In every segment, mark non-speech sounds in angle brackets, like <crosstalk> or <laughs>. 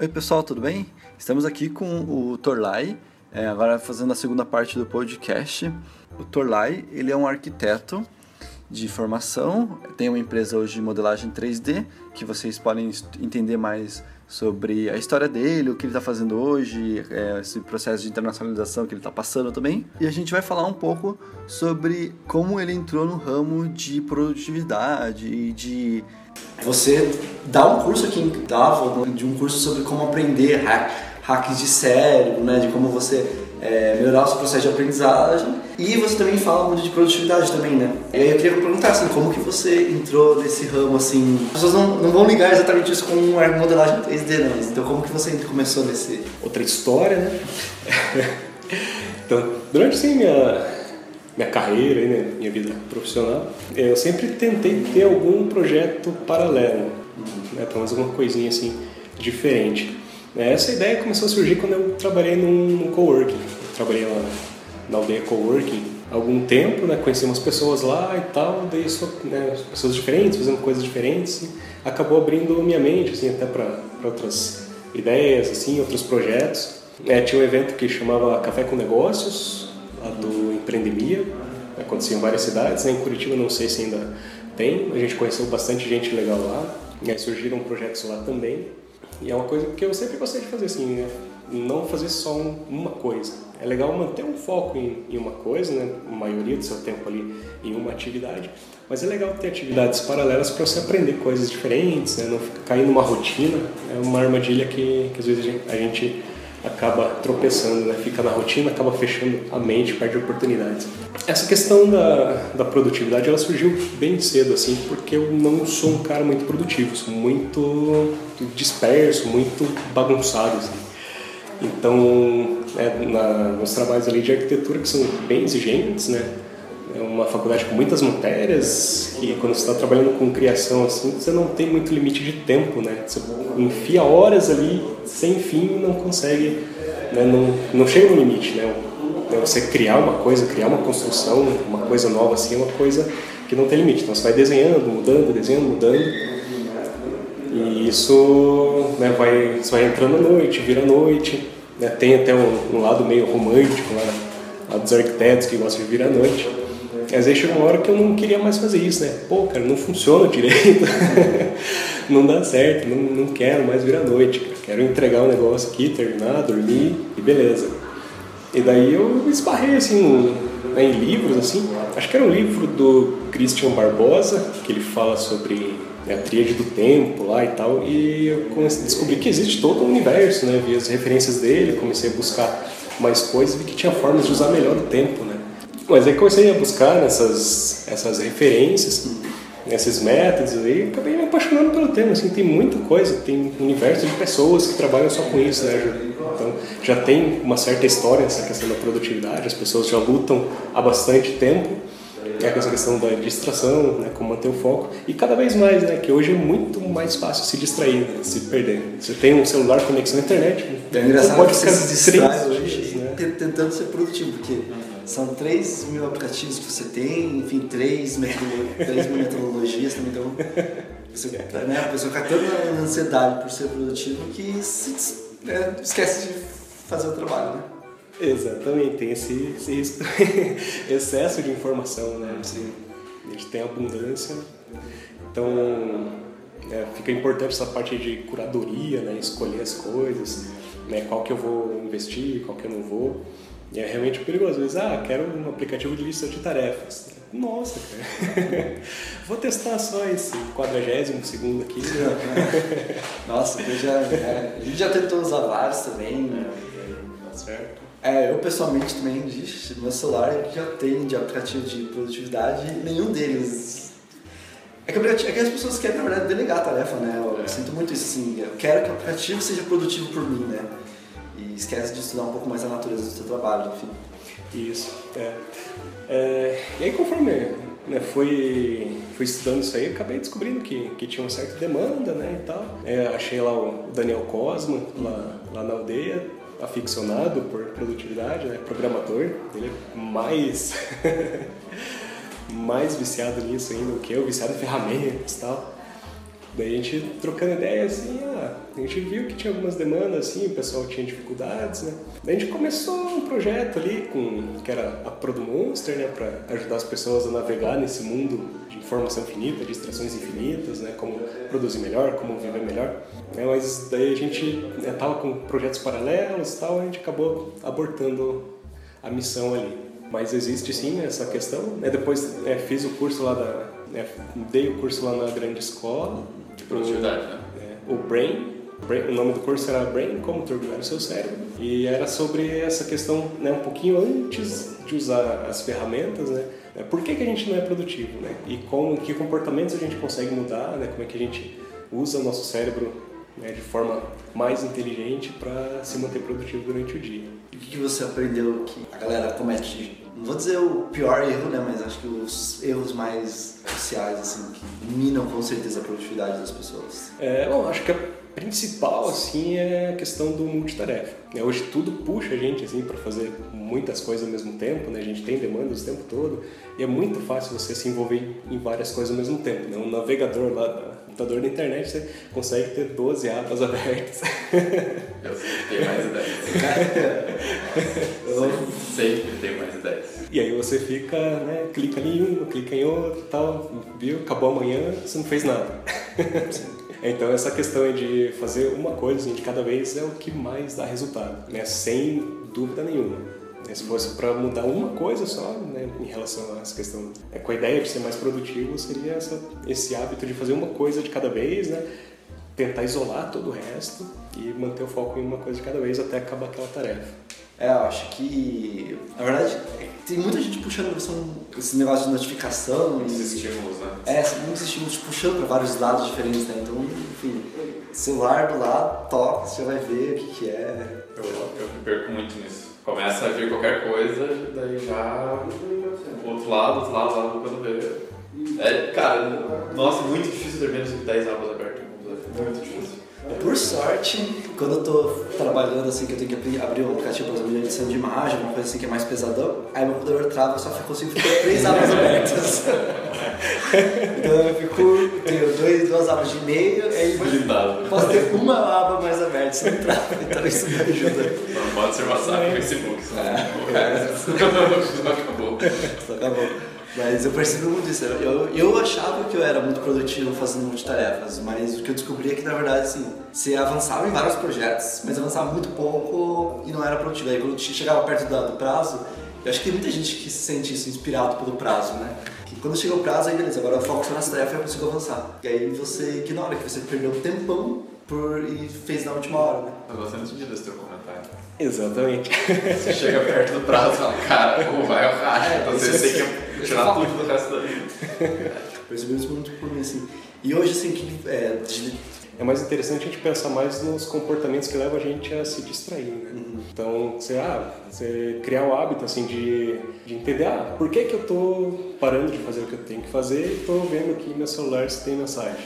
Oi pessoal, tudo bem? Estamos aqui com o Torlai, é, agora fazendo a segunda parte do podcast. O Torlai, ele é um arquiteto de formação, tem uma empresa hoje de modelagem 3D, que vocês podem entender mais sobre a história dele, o que ele está fazendo hoje, é, esse processo de internacionalização que ele está passando também. E a gente vai falar um pouco sobre como ele entrou no ramo de produtividade e de você dá um curso aqui Dava, de um curso sobre como aprender hack, hacks de cérebro, né, de como você é, melhorar o seu processo de aprendizagem. E você também fala muito de produtividade também, né? E aí eu queria perguntar assim, como que você entrou nesse ramo assim? As pessoas não, não vão ligar exatamente isso com modelagem 3D, não. Então como que você começou nesse outra história, né? <laughs> então, durante assim, minha minha carreira, né, minha vida profissional, eu sempre tentei ter algum projeto paralelo, né, pelo menos alguma coisinha assim diferente. Essa ideia começou a surgir quando eu trabalhei num, coworking. Eu trabalhei lá na aldeia coworking há algum tempo, né, conheci umas pessoas lá e tal, daí né, pessoas diferentes, fazendo coisas diferentes, e acabou abrindo minha mente assim até para outras ideias, assim, outros projetos. É, tinha um evento que chamava Café com Negócios, lá do Empreendemia, acontecia em várias cidades, né? em Curitiba não sei se ainda tem, a gente conheceu bastante gente legal lá, e aí surgiram projetos lá também, e é uma coisa que eu sempre gostei de fazer assim, né? Não fazer só uma coisa. É legal manter um foco em, em, uma coisa, né? a maioria do seu tempo ali em uma atividade, mas é legal ter atividades paralelas para você aprender coisas diferentes, né? não cair numa rotina. É uma armadilha que, que às vezes a gente, a gente acaba tropeçando, né? fica na rotina, acaba fechando a mente, perde oportunidades. Essa questão da, da produtividade ela surgiu bem cedo, assim, porque eu não sou um cara muito produtivo, sou muito disperso, muito bagunçado. Assim. Então, é, na, nos trabalhos ali de arquitetura que são bem exigentes, né? é uma faculdade com muitas matérias e quando você está trabalhando com criação assim, você não tem muito limite de tempo, né? Você enfia horas ali sem fim e não consegue, né? não, não chega no limite, né? Você criar uma coisa, criar uma construção, uma coisa nova assim, é uma coisa que não tem limite. Então você vai desenhando, mudando, desenhando, mudando. E isso né, vai, vai entrando à noite, vira noite. Né? Tem até um, um lado meio romântico lá, lá dos arquitetos que gostam de vir à noite. Mas aí chegou uma hora que eu não queria mais fazer isso, né? Pô, cara, não funciona <laughs> direito, não dá certo, não, não quero mais vir à noite, cara. quero entregar o um negócio aqui, terminar, dormir e beleza. E daí eu esbarrei assim né, em livros, assim, acho que era um livro do Christian Barbosa, que ele fala sobre né, a tríade do tempo lá e tal, e eu descobri que existe todo um universo, né? Vi as referências dele, comecei a buscar mais coisas e vi que tinha formas de usar melhor o tempo, né? Mas aí comecei a buscar nessas essas referências, esses métodos aí, acabei me apaixonando pelo tema. Assim, tem muita coisa, tem um universo de pessoas que trabalham só com isso, né? Então já tem uma certa história essa questão da produtividade, as pessoas já lutam há bastante tempo é com essa questão da distração, né, como manter o foco e cada vez mais, né, que hoje é muito mais fácil se distrair, né, se perder. Você tem um celular conexão à internet, é engraçado pode ficar se distrai hoje, né? tentando ser produtivo, porque são 3 mil aplicativos que você tem, enfim, 3, metodolo 3 mil metodologias também. Então, você, <laughs> né, a pessoa fica tão na ansiedade por ser produtivo que se, é, esquece de fazer o trabalho, né? Exatamente, tem esse, esse <laughs> excesso de informação, né? a gente tem abundância, então é, fica importante essa parte de curadoria, né? Escolher as coisas, né? Qual que eu vou investir, qual que eu não vou. E é realmente perigoso. Às vezes, ah, quero um aplicativo de lista de tarefas. Nossa, cara. <laughs> Vou testar só esse 42 segundo aqui. Né? <laughs> Nossa, eu já, é, a gente já tentou usar vários também. Né? Tá certo. É, eu pessoalmente também, no meu celular já tem de aplicativo de produtividade nenhum deles. É que, é que, as pessoas querem, na verdade, delegar a tarefa, né? Eu, sinto muito isso, assim. Eu quero que o aplicativo seja produtivo por mim, né? e esquece de estudar um pouco mais a natureza do seu trabalho, enfim. Isso, é. é e aí conforme né, fui, fui estudando isso aí, acabei descobrindo que, que tinha uma certa demanda, né, e tal. É, achei lá o Daniel Cosma, lá, lá na aldeia, aficionado por produtividade, né, programador, ele é mais... <laughs> mais viciado nisso ainda do que eu, viciado em ferramentas e tal. Daí a gente trocando ideia assim, ah, a gente viu que tinha algumas demandas assim, o pessoal tinha dificuldades, né? Daí a gente começou um projeto ali com que era a Prodo Monster, né, para ajudar as pessoas a navegar nesse mundo de informação infinita, de extrações infinitas, né, como produzir melhor, como viver melhor. Né, mas daí a gente né, com projetos paralelos e tal, a gente acabou abortando a missão ali. Mas existe sim essa questão. Né? Depois é, fiz o curso lá da. Né? Dei o curso lá na grande escola. De produtividade, o, né? É, o Brain. O nome do curso era Brain, como turbinar o seu cérebro. E era sobre essa questão né, um pouquinho antes de usar as ferramentas, né? É, por que, que a gente não é produtivo, né? E com que comportamentos a gente consegue mudar, né? Como é que a gente usa o nosso cérebro né, de forma mais inteligente para se manter produtivo durante o dia. E o que, você aprendeu que a galera comete? Não vou dizer o pior erro, né, mas acho que os erros mais sociais, assim, que minam com certeza a produtividade das pessoas. É, bom, acho que a principal, assim, é a questão do multitarefa. Né, hoje tudo puxa a gente, assim, para fazer muitas coisas ao mesmo tempo, né? A gente tem demandas o tempo todo e é muito fácil você se envolver em várias coisas ao mesmo tempo, né? Um navegador lá computador da internet você consegue ter 12 abas <laughs> abertas. <laughs> Eu sempre tenho mais ideias. Eu sempre tenho mais ideias. E aí você fica, né, clica em uma, clica em outra tal, viu? Acabou amanhã, você não fez nada. Então essa questão de fazer uma coisa de cada vez é o que mais dá resultado, né? Sem dúvida nenhuma. Né, se fosse para mudar uma coisa só, né, em relação a essa questão, é, com a ideia de ser mais produtivo, seria essa, esse hábito de fazer uma coisa de cada vez, né, tentar isolar todo o resto e manter o foco em uma coisa de cada vez até acabar aquela tarefa. É, eu acho que, na verdade, tem muita gente puxando esse negócio de notificação. Esses estímulos, né? É, muitos estímulos puxando para vários lados diferentes, né? Então, enfim, celular do lado, toca, você vai ver o que, que é. Eu, eu perco muito nisso. Começa a vir qualquer coisa, daí já. Outro lado, outro lado, lado quando vê. É, cara, nossa, muito difícil ter menos de 10 abas abertas no computador. Muito difícil. Por sorte, quando eu tô trabalhando assim, que eu tenho que abrir um aplicativo para fazer edição de imagem, uma coisa assim que é mais pesadão, aí meu computador trava, eu só consigo ficar três <laughs> abas abertas. <laughs> então eu fico, tenho dois, duas abas de e-mail, aí posso ter uma aba mais aberta, se não trava, então isso me ajuda. Não pode ser WhatsApp e Facebook. É, é. Isso <laughs> acabou. Isso acabou. Mas eu percebi muito isso. Eu, eu achava que eu era muito produtivo fazendo multitarefas, mas o que eu descobri é que, na verdade, assim, você avançava em vários projetos, mas avançava muito pouco e não era produtivo. Aí quando chegava perto do, do prazo, eu acho que tem muita gente que se sente isso inspirado pelo prazo, né? Que quando chega o prazo, aí beleza, agora eu foco só nas tarefas e eu consigo avançar. E aí você ignora que você perdeu tempão por, e fez na última hora, né? Eu gostei muito desse teu comentário. Exatamente. Você chega perto do prazo e fala, cara, ou vai ao racha, É, então você é- tem que tirar tudo do resto da vida. <laughs> Percebi isso muito por mim, assim. E hoje, assim, que, é, É mais interessante a gente pensar mais nos comportamentos que levam a gente a se distrair, né? Então, você, ah, você criar o hábito, assim, de, de entender, ah, por que que eu tô parando de fazer o que eu tenho que fazer e tô vendo aqui meu celular se tem mensagem.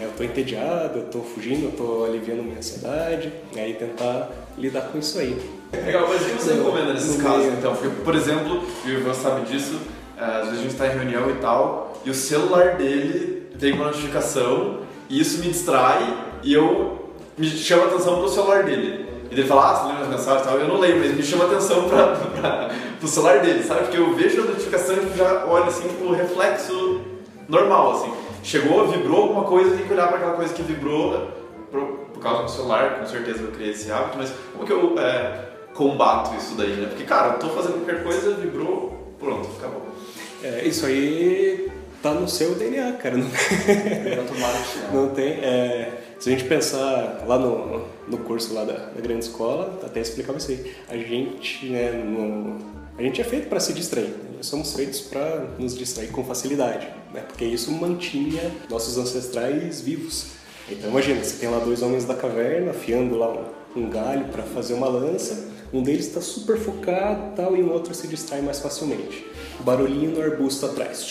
Eu tô entediado, eu tô fugindo, eu tô aliviando minha ansiedade, e aí tentar lidar com isso aí. Legal, mas o que você recomenda nesses casos, meio. então? Porque, por exemplo, o Ivan sabe disso, às vezes a gente está em reunião e tal, e o celular dele tem uma notificação, e isso me distrai, e eu me chama atenção pro celular dele. E ele fala, ah, você lembra as mensagens e tal? Eu não lembro, mas me chama atenção pra, pra, pro celular dele, sabe? Porque eu vejo a notificação e já olho assim pro reflexo normal, assim. Chegou, vibrou alguma coisa, tenho que olhar para aquela coisa que vibrou por, por causa do celular, com certeza eu criei esse hábito, mas como que eu é, combato isso daí, né? Porque, cara, eu tô fazendo qualquer coisa, vibrou, pronto, acabou. É, isso aí tá no seu DNA, cara. Não, não tem. é, se a gente pensar lá no, no curso lá da, da grande escola, até explicava isso aí. A gente, né, no, a gente é feito para se distrair. né? Nós somos feitos para nos distrair com facilidade, né? Porque isso mantinha nossos ancestrais vivos. Então imagina, você tem lá dois homens da caverna afiando lá um, um galho para fazer uma lança. Um deles está super focado e tal, e o outro se distrai mais facilmente. Barulhinho no arbusto atrás.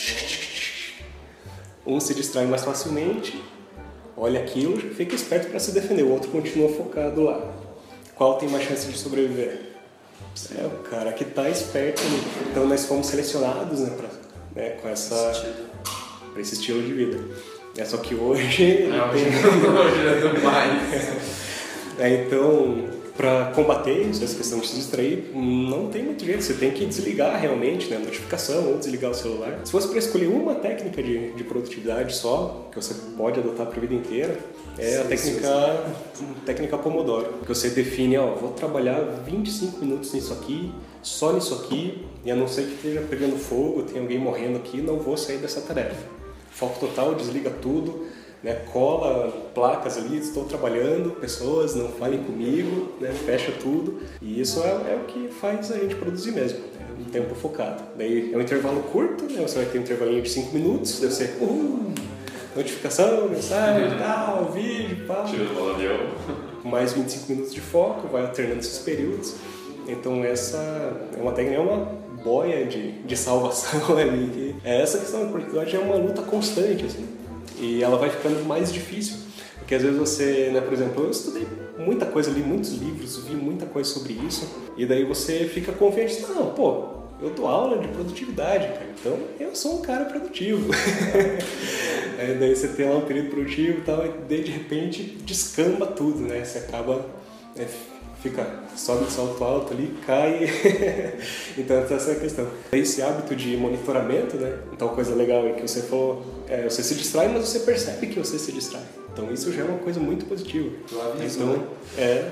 Um se distrai mais facilmente, olha aquilo, fica esperto para se defender. O outro continua focado lá. Qual tem mais chance de sobreviver? É o cara que está esperto ali. Então nós fomos selecionados né, pra, né, com essa, esse estilo de vida. É só que hoje. <laughs> Não, tem- hoje não mais. <laughs> É, então, para combater isso, essa questão de se distrair, não tem muito jeito. Você tem que desligar realmente né, a notificação ou desligar o celular. Se fosse para escolher uma técnica de, de produtividade só, que você pode adotar para a vida inteira, é a técnica, técnica Pomodoro. Que você define, ó, vou trabalhar 25 minutos nisso aqui, só nisso aqui, e a não ser que esteja pegando fogo, tem alguém morrendo aqui, não vou sair dessa tarefa. Foco total, desliga tudo, né, cola placas ali, estou trabalhando, pessoas não falem comigo, né, fecha tudo. E isso é, é o que faz a gente produzir mesmo, né, um tempo focado. Daí é um intervalo curto, né, você vai ter um intervalinho de 5 minutos, deve ser uhul, notificação, mensagem, tal, vídeo, pá. Tira do avião. Mais 25 minutos de foco, vai alternando esses períodos. Então essa é uma técnica, é uma boia de, de salvação <laughs> ali. que É essa questão da produtividade é uma luta constante, assim. E ela vai ficando mais difícil. Porque às vezes você, né, por exemplo, eu estudei muita coisa, li muitos livros, vi muita coisa sobre isso, e daí você fica confiante, não, pô, eu dou aula de produtividade, cara, então eu sou um cara produtivo. <laughs> Aí daí você tem lá um período produtivo e tal, e daí de repente descamba tudo, né? Você acaba, né, fica, sobe de salto alto ali, cai. <laughs> então essa é a questão. Esse hábito de monitoramento, né? Então coisa legal é que você falou, é, você se distrai, mas você percebe que você se distrai. Então isso já é uma coisa muito positiva. Aviso, Então, né? é.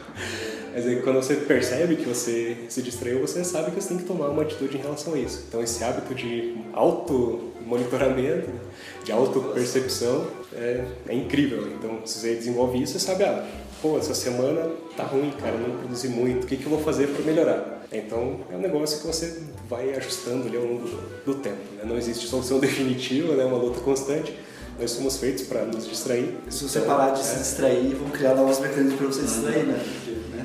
<laughs> Mas aí quando você percebe que você se distraiu, você sabe que você tem que tomar uma atitude em relação a isso. Então esse hábito de auto-monitoramento, né, de auto-percepção é, é incrível. Então se você desenvolve isso, você sabe, ah, pô, essa semana tá ruim, cara, eu não produzi muito, o que, que eu vou fazer para melhorar? Então é um negócio que você vai ajustando ali ao longo do, tempo. Né? Não existe solução <laughs> definitiva, né? é uma luta constante. Nós somos feitos para nos distrair. Se você parar de se distrair, vão criar novos mecanismos para você distrair, né?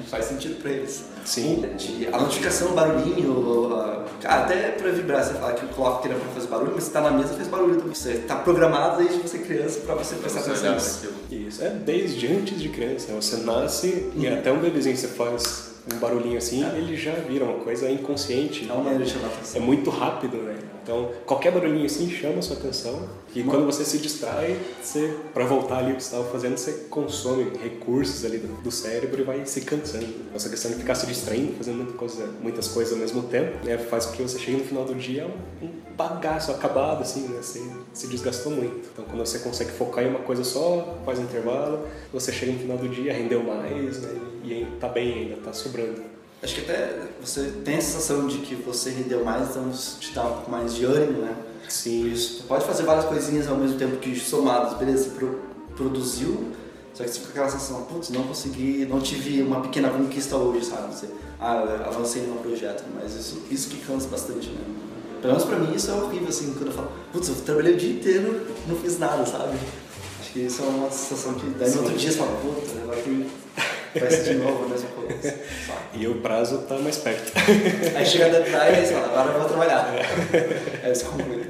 Uhum. Faz sentido para eles. Sim. De- A notificação, o barulhinho, cara, até para vibrar, você fala que o clock que era para fazer barulho, mas você tá na mesa fez barulho também. Você tá programado desde você criança para você prestar atenção nisso. Isso, é desde antes de criança. né? Você nasce e até um bebezinho você faz um barulhinho assim, ele já vira uma coisa inconsciente. É uma maneira de chamar É atenção. muito rápido, né? Então, qualquer barulhinho assim chama a sua atenção. E quando você se distrai, você, para voltar ali o que você estava fazendo, você consome recursos ali do, do cérebro e vai se cansando. Essa questão de ficar se distraindo, fazendo muita coisa, muitas coisas ao mesmo tempo, né? faz com que você chegue no final do dia um, um bagaço acabado, assim, né? Você se desgastou muito. Então, quando você consegue focar em uma coisa só, faz um intervalo, você chega no final do dia, rendeu mais, né? E tá bem ainda, tá sobrando. Acho que até você tem a sensação de que você rendeu mais, então isso te dá um pouco mais de ânimo, né? Sim, Isso. Você pode fazer várias coisinhas ao mesmo tempo que somadas, beleza, você pro- produziu, só que você fica com aquela sensação, putz, não consegui, não tive uma pequena conquista hoje, sabe? Você, ah, eu avancei no meu projeto, mas isso, isso que cansa bastante, né? Pelo menos pra mim isso é horrível, assim, quando eu falo, putz, eu trabalhei o dia inteiro não fiz nada, sabe? Acho que isso é uma sensação que daí no outro dia você fala, putz, agora tem... vai ser de novo a mesma coisa. <laughs> E o prazo tá mais perto. <laughs> Aí chega a deadline e fala, agora eu vou trabalhar. Aí você conclui.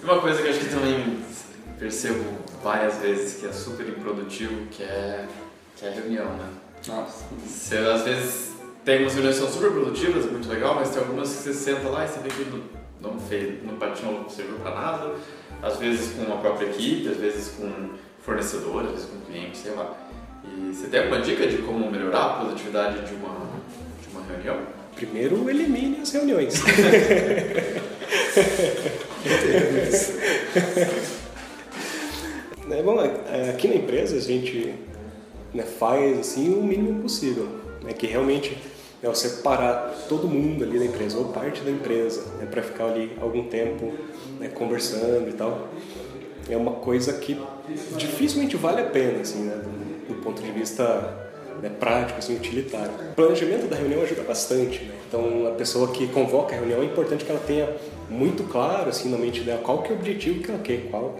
E uma coisa que eu acho que também percebo várias vezes que é super improdutivo, que é, que é a reunião, né? Nossa. Você às vezes tem umas reuniões que são super produtivas, muito legal, mas tem algumas que você senta lá e você vê que não, não fez, não, bate- não serviu para nada. Às vezes com a própria equipe, às vezes com fornecedor, às vezes com cliente, sei lá. E você tem alguma dica de como melhorar a produtividade de uma, de uma reunião? Primeiro, elimine as reuniões. <laughs> É, bom, é, aqui na empresa a gente né, faz assim o mínimo possível, né, que realmente é você parar todo mundo ali da empresa ou parte da empresa né, para ficar ali algum tempo né, conversando e tal. É uma coisa que dificilmente vale a pena, assim, né, do, ponto de vista né, prático, assim, utilitário. O planejamento da reunião ajuda bastante, né? Então, a pessoa que convoca a reunião é importante que ela tenha muito claro, assim, na mente dela qual que é o objetivo que ela quer, qual,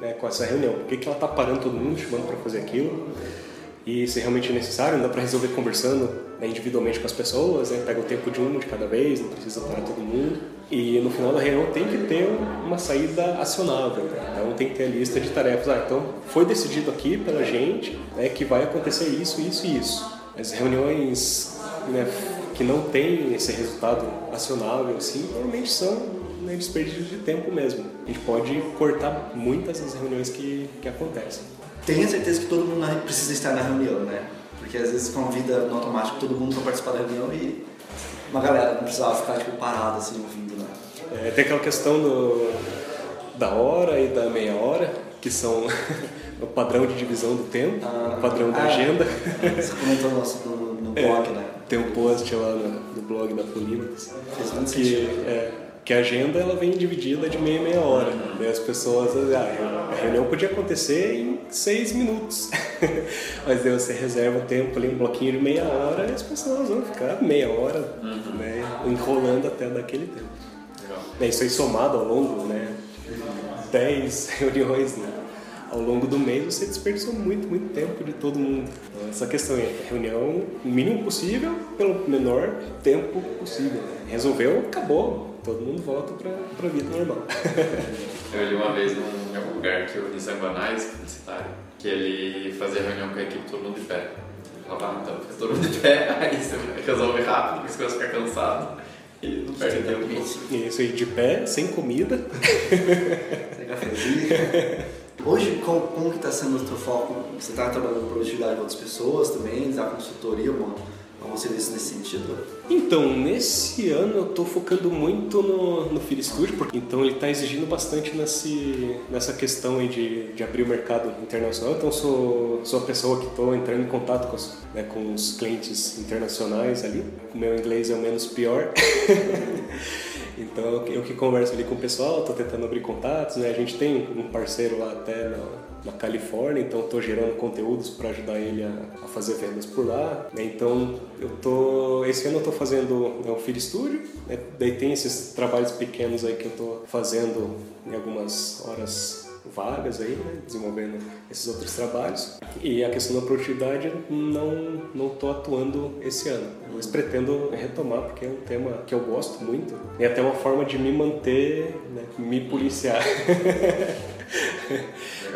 né, com essa reunião. Por que, que ela está parando todo mundo, chamando para fazer aquilo? E se realmente é necessário, não dá para resolver conversando né, individualmente com as pessoas, né? pega o tempo de um de cada vez, não precisa parar todo mundo. E no final da reunião tem que ter uma saída acionável, né? então tem que ter a lista de tarefas. Ah, então foi decidido aqui pela gente né, que vai acontecer isso, isso e isso. As reuniões né, que não tem esse resultado acionável, assim, normalmente são né, desperdícios de tempo mesmo. A gente pode cortar muitas das reuniões que, que acontecem. Tenha certeza que todo mundo precisa estar na reunião, né? Porque às vezes convida no automático todo mundo para participar da reunião e uma galera não precisava ficar tipo, parada assim ouvindo, né? É, tem aquela questão do, da hora e da meia hora, que são <laughs> o padrão de divisão do tempo, ah, o padrão da ah, agenda. Você comentou no, no, no blog, é, né? Tem um post lá no, no blog da Polímatas. que, é, que a agenda ela vem dividida de meia meia hora. Né? As pessoas, ah, a reunião podia acontecer em seis minutos, <laughs> mas daí você reserva o tempo ali, um bloquinho de meia hora, e as pessoas vão ficar meia hora uhum. né, enrolando até daquele tempo. Legal. É, isso aí somado ao longo, né, dez <laughs> reuniões, né? ao longo do mês você desperdiçou muito, muito tempo de todo mundo. Então, essa questão é reunião o mínimo possível pelo menor tempo possível. Né? Resolveu, acabou. Todo mundo volta para a vida normal. <laughs> Eu li uma vez num algum lugar que o Nissan Banais, publicitário, que ele fazia reunião com a equipe todo mundo de pé. Ele falava, ah, então fica todo mundo de pé, <laughs> aí você resolve rápido, porque você vai ficar cansado. E não perde tempo. Isso aí de pé, sem comida. <laughs> sem cafezinho. Hoje, como, como que está sendo o teu foco? Você está trabalhando com produtividade de outras pessoas também? Dá consultoria, algum, algum serviço nesse sentido? Então, nesse ano eu estou focando muito no, no Feed Studio, porque então ele está exigindo bastante nesse, nessa questão aí de, de abrir o mercado internacional. Então, sou, sou a pessoa que estou entrando em contato com né, com os clientes internacionais ali. O meu inglês é o menos pior. <laughs> Então eu que converso ali com o pessoal, estou tentando abrir contatos, né? A gente tem um parceiro lá até na, na Califórnia, então estou gerando conteúdos para ajudar ele a, a, fazer vendas por lá. Né? Então eu tô esse ano eu estou fazendo é, o Feed Studio, né? daí tem esses trabalhos pequenos aí que eu estou fazendo em algumas horas vagas aí, né, desenvolvendo esses outros trabalhos. E a questão da produtividade não não estou atuando esse ano, mas pretendo retomar porque é um tema que eu gosto muito e até uma forma de me manter, né, me policiar. <laughs>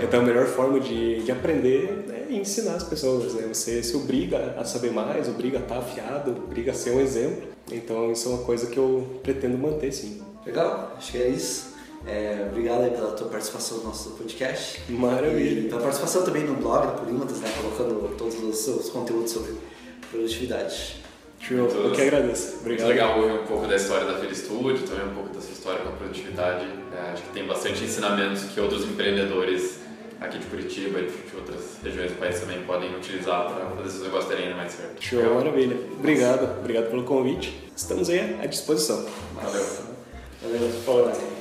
então a melhor forma de, de aprender é ensinar as pessoas, né? Você se obriga a saber mais, obriga a estar afiado, obriga a ser um exemplo. Então isso é uma coisa que eu pretendo manter sim. Legal, acho que é isso. É, obrigado aí pela tua participação no nosso podcast. Maravilha. E pela participação também no blog da Polímatas, né? Colocando todos os seus conteúdos sobre produtividade. Show, eu que agradeço. Obrigado. Muito legal ouvir um pouco da história da Feira Studio, também um pouco da sua história com a produtividade. É, acho que tem bastante ensinamentos que outros empreendedores aqui de Curitiba e de outras regiões do país também podem utilizar para fazer seus negócios terem ainda mais certo. Show, legal. maravilha. Obrigado, obrigado pelo convite. Estamos aí à disposição. Valeu. Valeu. Valeu.